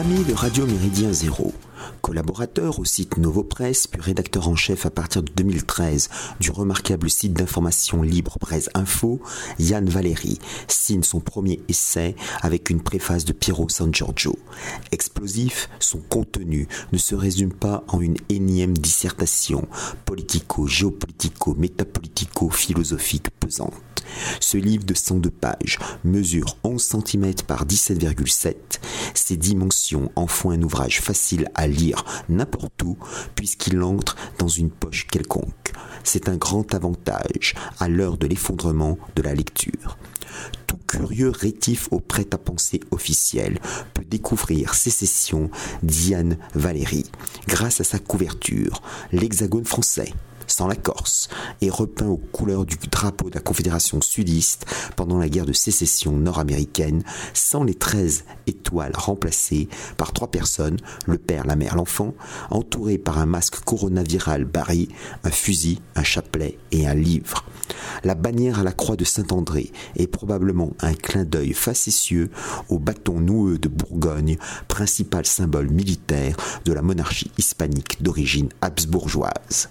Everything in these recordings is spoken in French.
amis de Radio Méridien Zéro, Collaborateur au site Novopresse, puis rédacteur en chef à partir de 2013 du remarquable site d'information libre Info, Yann Valéry signe son premier essai avec une préface de Piero San Giorgio. Explosif, son contenu ne se résume pas en une énième dissertation politico-géopolitico-métapolitico-philosophique pesante. Ce livre de 102 pages mesure 11 cm par 17,7. Ses dimensions en font un ouvrage facile à lire n'importe où puisqu'il entre dans une poche quelconque. C'est un grand avantage à l'heure de l'effondrement de la lecture. Tout curieux rétif au prêt-à-penser officiel peut découvrir Sécession d'Ian Valéry grâce à sa couverture, l'hexagone français sans la Corse, et repeint aux couleurs du drapeau de la Confédération sudiste pendant la guerre de sécession nord-américaine, sans les 13 étoiles remplacées par trois personnes, le père, la mère, l'enfant, entourés par un masque coronaviral barré, un fusil, un chapelet et un livre. La bannière à la croix de Saint-André est probablement un clin d'œil facétieux au bâton noueux de Bourgogne, principal symbole militaire de la monarchie hispanique d'origine habsbourgeoise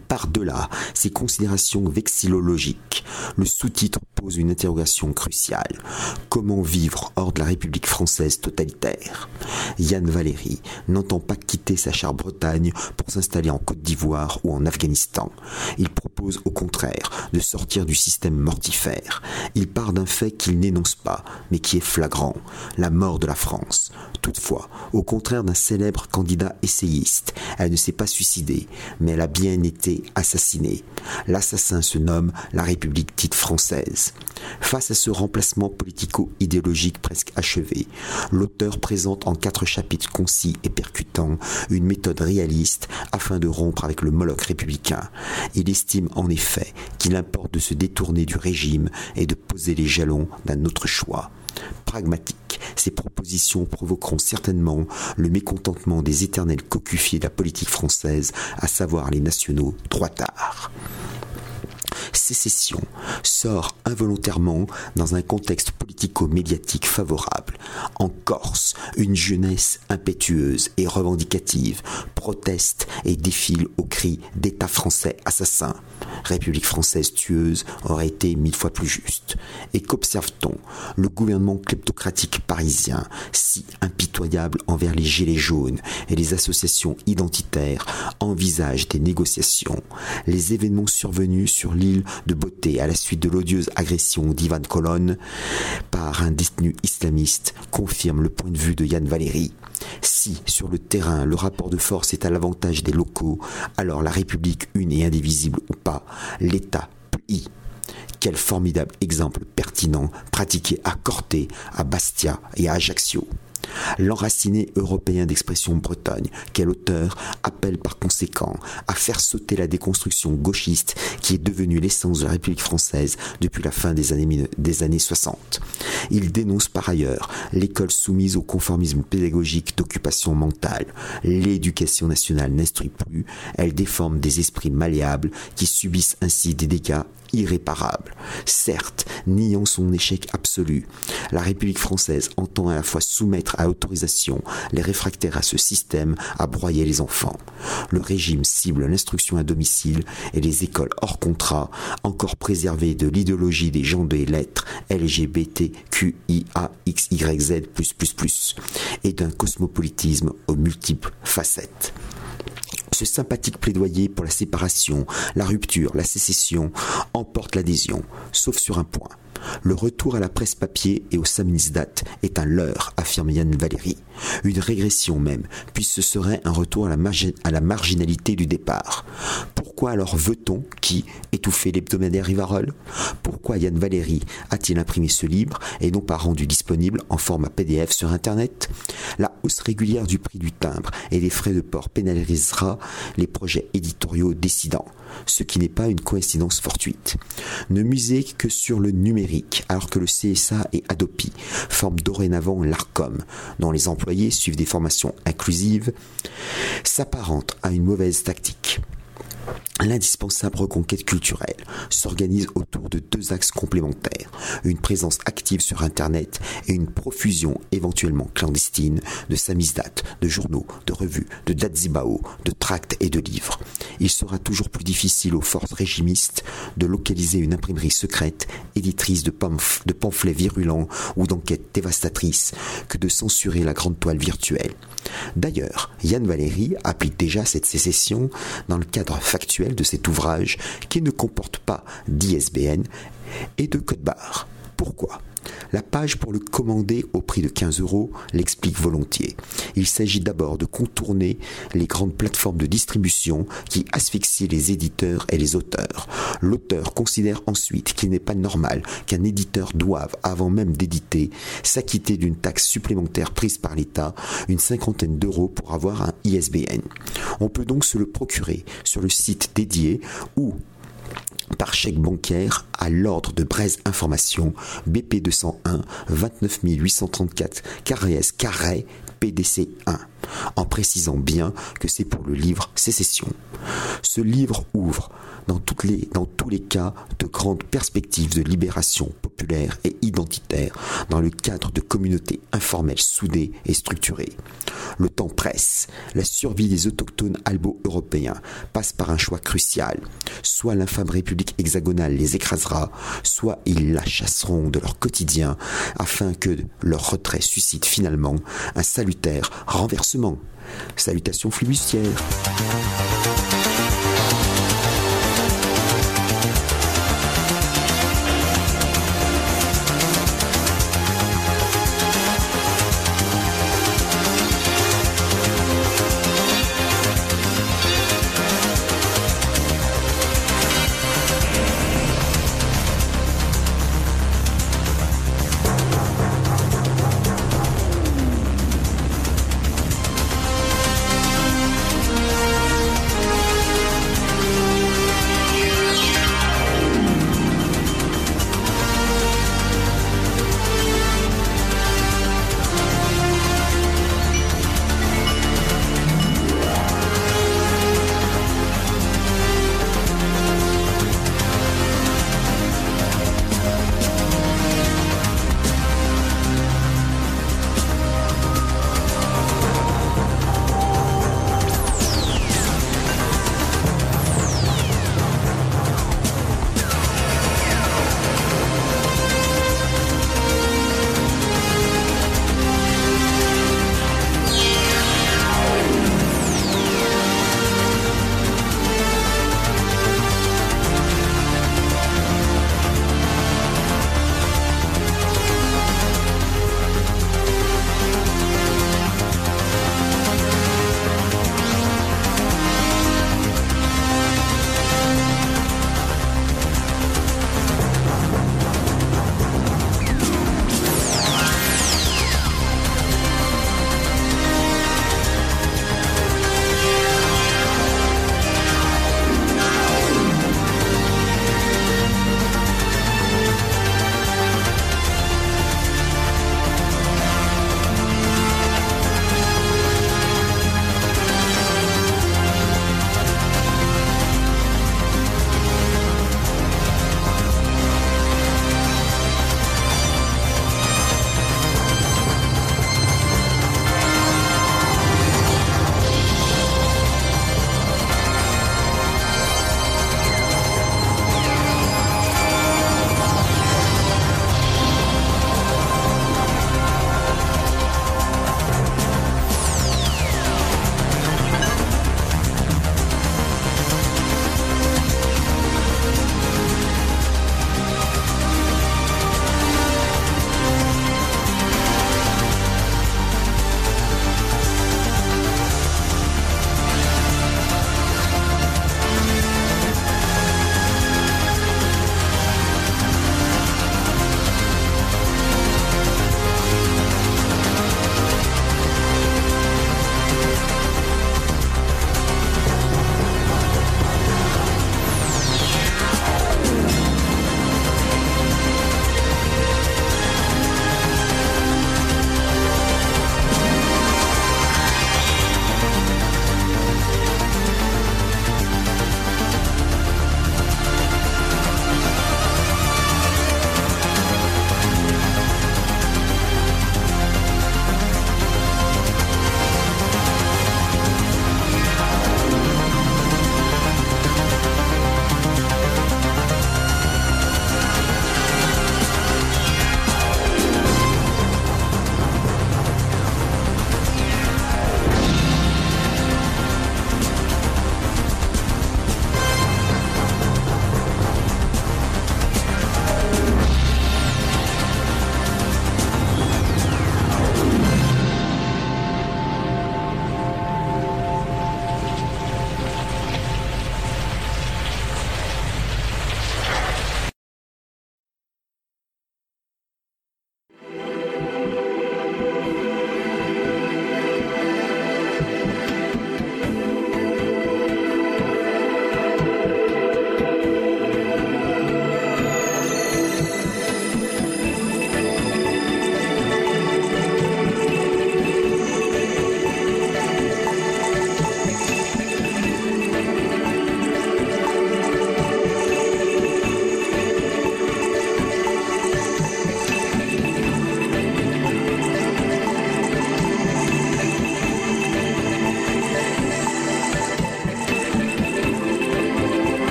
par-delà ces considérations vexillologiques, le sous-titre pose une interrogation cruciale. Comment vivre hors de la République française totalitaire? Yann Valéry n'entend pas quitter sa chère Bretagne pour s'installer en Côte d'Ivoire ou en Afghanistan. Il propose au contraire de sortir du système mortifère. Il part d'un fait qu'il n'énonce pas, mais qui est flagrant, la mort de la France. Toutefois, au contraire d'un célèbre candidat essayiste, elle ne s'est pas suicidée, mais elle a bien été assassiné. L'assassin se nomme la République dite française. Face à ce remplacement politico-idéologique presque achevé, l'auteur présente en quatre chapitres concis et percutants une méthode réaliste afin de rompre avec le Moloch républicain. Il estime en effet qu'il importe de se détourner du régime et de poser les jalons d'un autre choix pragmatique. Ces propositions provoqueront certainement le mécontentement des éternels cocufiés de la politique française, à savoir les nationaux droitards sécession sort involontairement dans un contexte politico-médiatique favorable. En Corse, une jeunesse impétueuse et revendicative proteste et défile au cri d'État français assassin. République française tueuse aurait été mille fois plus juste. Et qu'observe-t-on? Le gouvernement kleptocratique parisien, si impitoyable envers les gilets jaunes et les associations identitaires, envisage des négociations. Les événements survenus sur l'île de beauté à la suite de l'odieuse agression d'Ivan Colonne par un détenu islamiste confirme le point de vue de Yann Valéry. Si, sur le terrain, le rapport de force est à l'avantage des locaux, alors la République une et indivisible ou pas, l'État plie. Quel formidable exemple pertinent pratiqué à Corté, à Bastia et à Ajaccio. L'enraciné européen d'expression bretonne, quel auteur appelle par conséquent à faire sauter la déconstruction gauchiste qui est devenue l'essence de la République française depuis la fin des années, des années 60. Il dénonce par ailleurs l'école soumise au conformisme pédagogique d'occupation mentale. L'éducation nationale n'instruit plus, elle déforme des esprits malléables qui subissent ainsi des dégâts irréparable. Certes, niant son échec absolu, la République française entend à la fois soumettre à autorisation les réfractaires à ce système à broyer les enfants. Le régime cible l'instruction à domicile et les écoles hors contrat, encore préservées de l'idéologie des gens des lettres LGBTQIAXYZ+++, et d'un cosmopolitisme aux multiples facettes. Ce sympathique plaidoyer pour la séparation, la rupture, la sécession emporte l'adhésion, sauf sur un point. Le retour à la presse papier et au samizdat est un leurre, affirme Yann Valéry. Une régression même, puisque ce serait un retour à la, marginalité du départ. Pourquoi alors veut-on qui étouffer l'hebdomadaire Rivarol? Pourquoi Yann Valéry a-t-il imprimé ce livre et non pas rendu disponible en format PDF sur Internet? Hausse régulière du prix du timbre et des frais de port pénalisera les projets éditoriaux décidants ce qui n'est pas une coïncidence fortuite. Ne musez que sur le numérique, alors que le CSA et Adopi forment dorénavant l'ARCOM, dont les employés suivent des formations inclusives, s'apparente à une mauvaise tactique. L'indispensable reconquête culturelle s'organise autour de deux axes complémentaires, une présence active sur Internet et une profusion éventuellement clandestine de samizdat, de journaux, de revues, de datzibao, de tracts et de livres. Il sera toujours plus difficile aux forces régimistes de localiser une imprimerie secrète, éditrice de pamphlets virulents ou d'enquêtes dévastatrices, que de censurer la grande toile virtuelle. D'ailleurs, Yann Valéry applique déjà cette sécession dans le cadre factuel de cet ouvrage qui ne comporte pas d'ISBN et de code barre. Pourquoi? La page pour le commander au prix de 15 euros l'explique volontiers. Il s'agit d'abord de contourner les grandes plateformes de distribution qui asphyxient les éditeurs et les auteurs. L'auteur considère ensuite qu'il n'est pas normal qu'un éditeur doive, avant même d'éditer, s'acquitter d'une taxe supplémentaire prise par l'État, une cinquantaine d'euros pour avoir un ISBN. On peut donc se le procurer sur le site dédié ou par chèque bancaire à l'ordre de Braise Information BP 201 29 834 KRS carré PDC 1 en précisant bien que c'est pour le livre Sécession. Ce livre ouvre dans, toutes les, dans tous les cas de grandes perspectives de libération et identitaire dans le cadre de communautés informelles soudées et structurées. Le temps presse. La survie des autochtones albo-européens passe par un choix crucial. Soit l'infâme république hexagonale les écrasera, soit ils la chasseront de leur quotidien afin que leur retrait suscite finalement un salutaire renversement. Salutations flibustières.